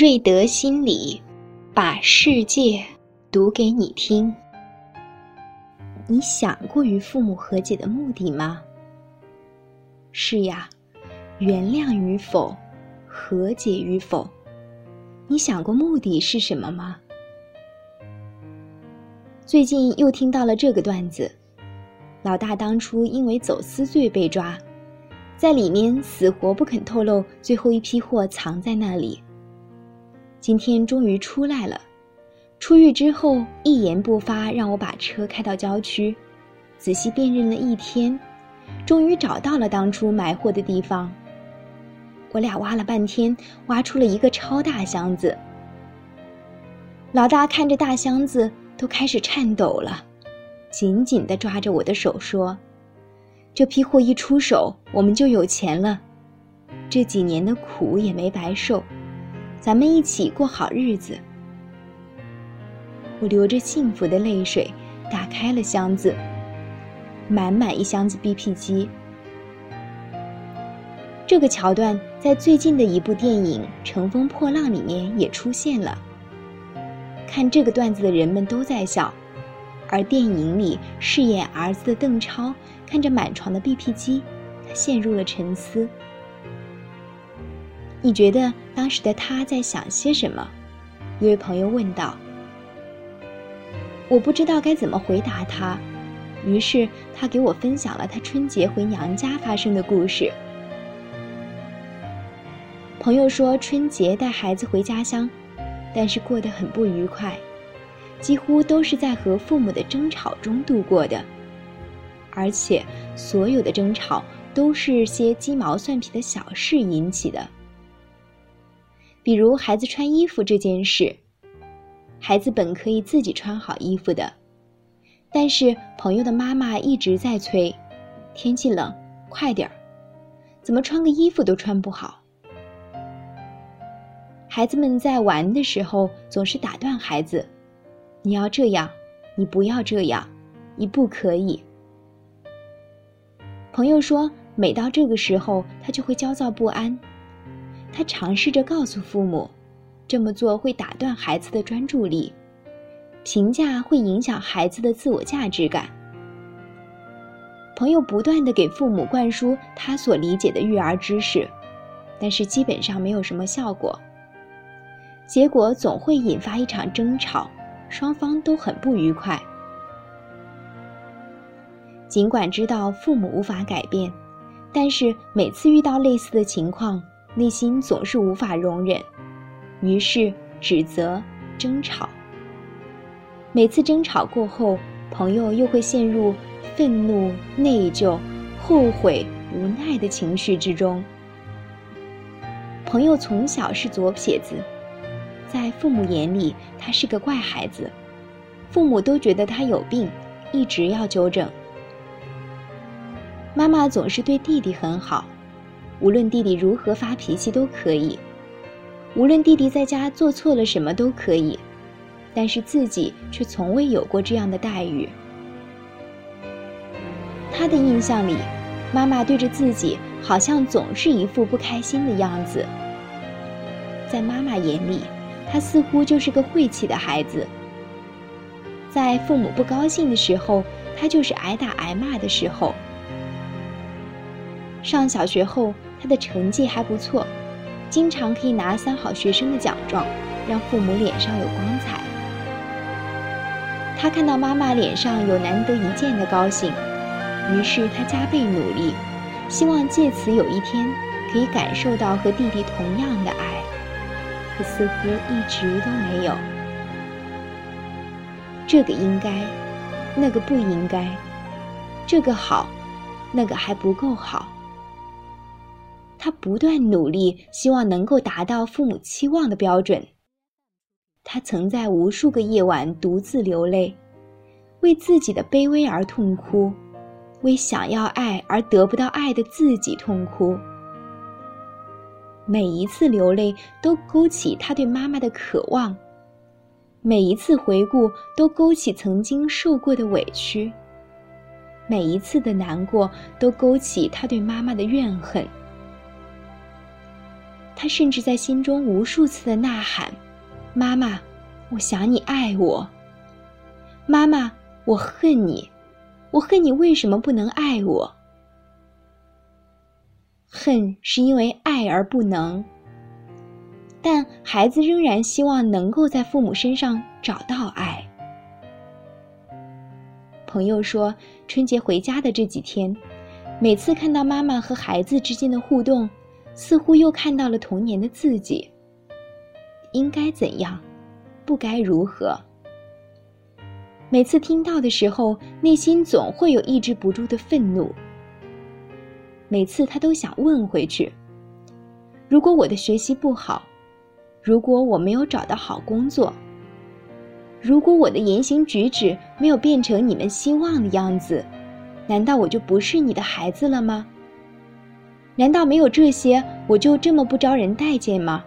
瑞德心理，把世界读给你听。你想过与父母和解的目的吗？是呀，原谅与否，和解与否，你想过目的是什么吗？最近又听到了这个段子：老大当初因为走私罪被抓，在里面死活不肯透露最后一批货藏在那里。今天终于出来了，出狱之后一言不发，让我把车开到郊区，仔细辨认了一天，终于找到了当初埋货的地方。我俩挖了半天，挖出了一个超大箱子。老大看着大箱子都开始颤抖了，紧紧地抓着我的手说：“这批货一出手，我们就有钱了，这几年的苦也没白受。”咱们一起过好日子。我流着幸福的泪水，打开了箱子，满满一箱子 BP 机。这个桥段在最近的一部电影《乘风破浪》里面也出现了。看这个段子的人们都在笑，而电影里饰演儿子的邓超看着满床的 BP 机，他陷入了沉思。你觉得当时的他在想些什么？一位朋友问道。我不知道该怎么回答他，于是他给我分享了他春节回娘家发生的故事。朋友说春节带孩子回家乡，但是过得很不愉快，几乎都是在和父母的争吵中度过的，而且所有的争吵都是些鸡毛蒜皮的小事引起的。比如孩子穿衣服这件事，孩子本可以自己穿好衣服的，但是朋友的妈妈一直在催：“天气冷，快点儿，怎么穿个衣服都穿不好。”孩子们在玩的时候总是打断孩子：“你要这样，你不要这样，你不可以。”朋友说，每到这个时候，他就会焦躁不安。他尝试着告诉父母，这么做会打断孩子的专注力，评价会影响孩子的自我价值感。朋友不断的给父母灌输他所理解的育儿知识，但是基本上没有什么效果。结果总会引发一场争吵，双方都很不愉快。尽管知道父母无法改变，但是每次遇到类似的情况。内心总是无法容忍，于是指责、争吵。每次争吵过后，朋友又会陷入愤怒、内疚、后悔、无奈的情绪之中。朋友从小是左撇子，在父母眼里他是个怪孩子，父母都觉得他有病，一直要纠正。妈妈总是对弟弟很好。无论弟弟如何发脾气都可以，无论弟弟在家做错了什么都可以，但是自己却从未有过这样的待遇。他的印象里，妈妈对着自己好像总是一副不开心的样子。在妈妈眼里，他似乎就是个晦气的孩子。在父母不高兴的时候，他就是挨打挨骂的时候。上小学后。他的成绩还不错，经常可以拿三好学生的奖状，让父母脸上有光彩。他看到妈妈脸上有难得一见的高兴，于是他加倍努力，希望借此有一天可以感受到和弟弟同样的爱，可似乎一直都没有。这个应该，那个不应该，这个好，那个还不够好。他不断努力，希望能够达到父母期望的标准。他曾在无数个夜晚独自流泪，为自己的卑微而痛哭，为想要爱而得不到爱的自己痛哭。每一次流泪都勾起他对妈妈的渴望，每一次回顾都勾起曾经受过的委屈，每一次的难过都勾起他对妈妈的怨恨。他甚至在心中无数次的呐喊：“妈妈，我想你爱我。妈妈，我恨你，我恨你为什么不能爱我？恨是因为爱而不能。”但孩子仍然希望能够在父母身上找到爱。朋友说，春节回家的这几天，每次看到妈妈和孩子之间的互动，似乎又看到了童年的自己。应该怎样，不该如何？每次听到的时候，内心总会有抑制不住的愤怒。每次他都想问回去：如果我的学习不好，如果我没有找到好工作，如果我的言行举止没有变成你们希望的样子，难道我就不是你的孩子了吗？难道没有这些，我就这么不招人待见吗？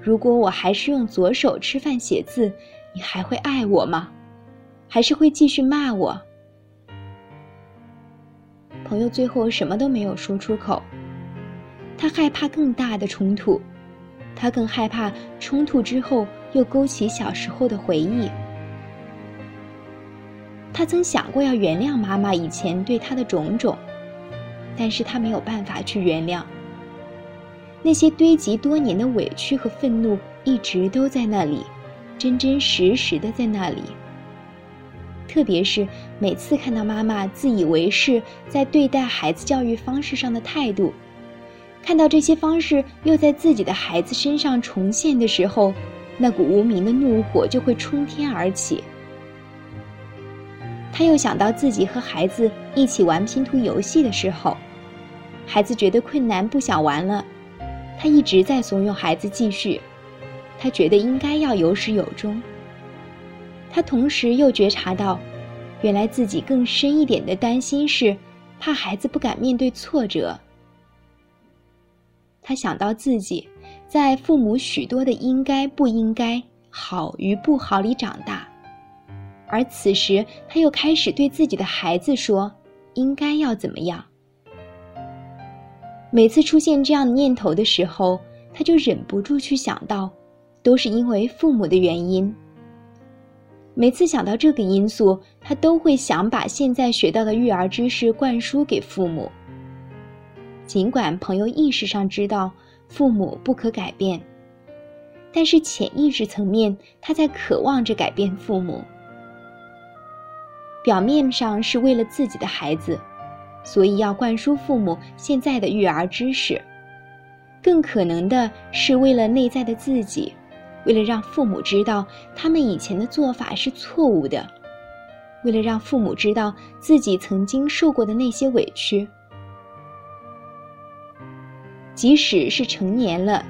如果我还是用左手吃饭写字，你还会爱我吗？还是会继续骂我？朋友最后什么都没有说出口，他害怕更大的冲突。他更害怕冲突之后又勾起小时候的回忆。他曾想过要原谅妈妈以前对他的种种，但是他没有办法去原谅。那些堆积多年的委屈和愤怒一直都在那里，真真实实的在那里。特别是每次看到妈妈自以为是在对待孩子教育方式上的态度。看到这些方式又在自己的孩子身上重现的时候，那股无名的怒火就会冲天而起。他又想到自己和孩子一起玩拼图游戏的时候，孩子觉得困难不想玩了，他一直在怂恿孩子继续，他觉得应该要有始有终。他同时又觉察到，原来自己更深一点的担心是，怕孩子不敢面对挫折。他想到自己在父母许多的应该不应该、好与不好里长大，而此时他又开始对自己的孩子说：“应该要怎么样？”每次出现这样的念头的时候，他就忍不住去想到，都是因为父母的原因。每次想到这个因素，他都会想把现在学到的育儿知识灌输给父母。尽管朋友意识上知道父母不可改变，但是潜意识层面，他在渴望着改变父母。表面上是为了自己的孩子，所以要灌输父母现在的育儿知识；更可能的是为了内在的自己，为了让父母知道他们以前的做法是错误的，为了让父母知道自己曾经受过的那些委屈。即使是成年了，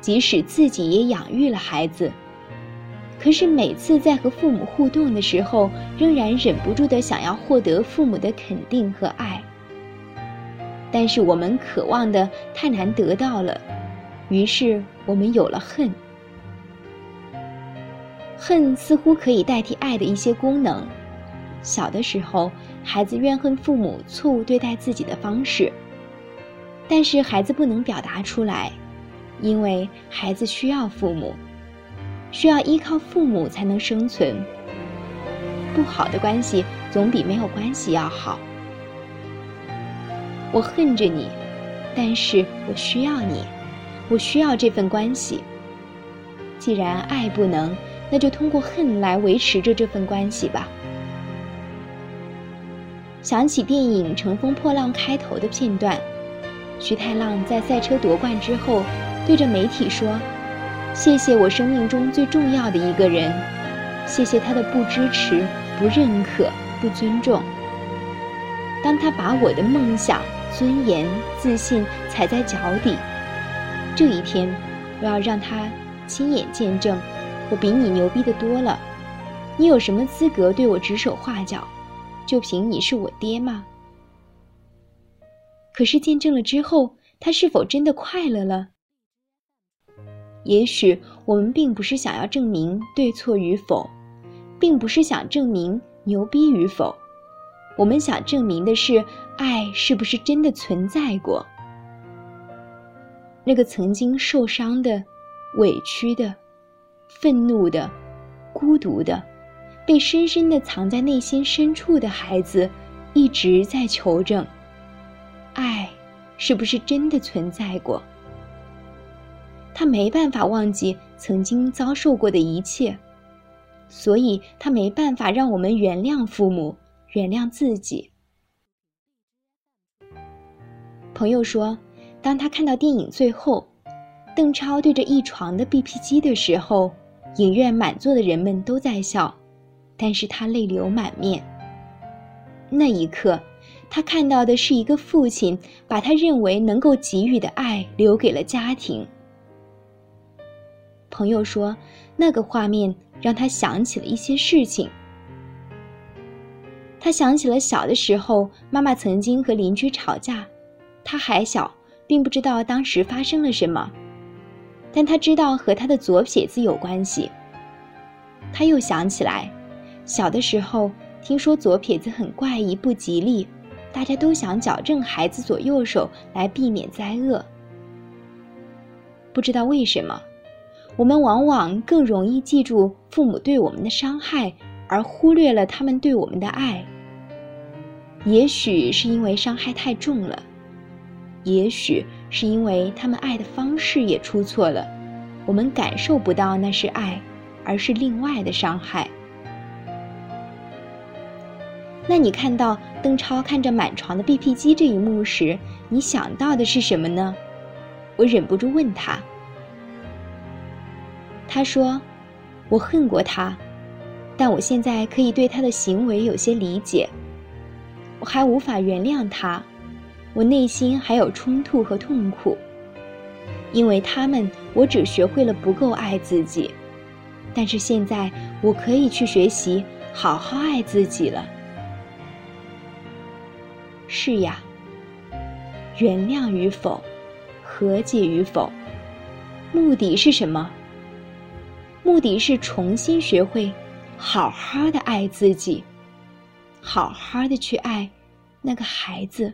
即使自己也养育了孩子，可是每次在和父母互动的时候，仍然忍不住的想要获得父母的肯定和爱。但是我们渴望的太难得到了，于是我们有了恨。恨似乎可以代替爱的一些功能。小的时候，孩子怨恨父母错误对待自己的方式。但是孩子不能表达出来，因为孩子需要父母，需要依靠父母才能生存。不好的关系总比没有关系要好。我恨着你，但是我需要你，我需要这份关系。既然爱不能，那就通过恨来维持着这份关系吧。想起电影《乘风破浪》开头的片段。徐太浪在赛车夺冠之后，对着媒体说：“谢谢我生命中最重要的一个人，谢谢他的不支持、不认可、不尊重。当他把我的梦想、尊严、自信踩在脚底，这一天，我要让他亲眼见证，我比你牛逼的多了。你有什么资格对我指手画脚？就凭你是我爹吗？”可是见证了之后，他是否真的快乐了？也许我们并不是想要证明对错与否，并不是想证明牛逼与否，我们想证明的是爱是不是真的存在过。那个曾经受伤的、委屈的、愤怒的、孤独的、被深深的藏在内心深处的孩子，一直在求证：爱是不是真的存在过？他没办法忘记曾经遭受过的一切，所以他没办法让我们原谅父母，原谅自己。朋友说，当他看到电影最后，邓超对着一床的 BP 机的时候，影院满座的人们都在笑，但是他泪流满面。那一刻，他看到的是一个父亲把他认为能够给予的爱留给了家庭。朋友说，那个画面让他想起了一些事情。他想起了小的时候，妈妈曾经和邻居吵架，他还小，并不知道当时发生了什么，但他知道和他的左撇子有关系。他又想起来，小的时候听说左撇子很怪异不吉利，大家都想矫正孩子左右手来避免灾厄。不知道为什么。我们往往更容易记住父母对我们的伤害，而忽略了他们对我们的爱。也许是因为伤害太重了，也许是因为他们爱的方式也出错了，我们感受不到那是爱，而是另外的伤害。那你看到邓超看着满床的 BP 机这一幕时，你想到的是什么呢？我忍不住问他。他说：“我恨过他，但我现在可以对他的行为有些理解。我还无法原谅他，我内心还有冲突和痛苦。因为他们，我只学会了不够爱自己。但是现在，我可以去学习好好爱自己了。是呀，原谅与否，和解与否，目的是什么？”目的是重新学会，好好的爱自己，好好的去爱那个孩子。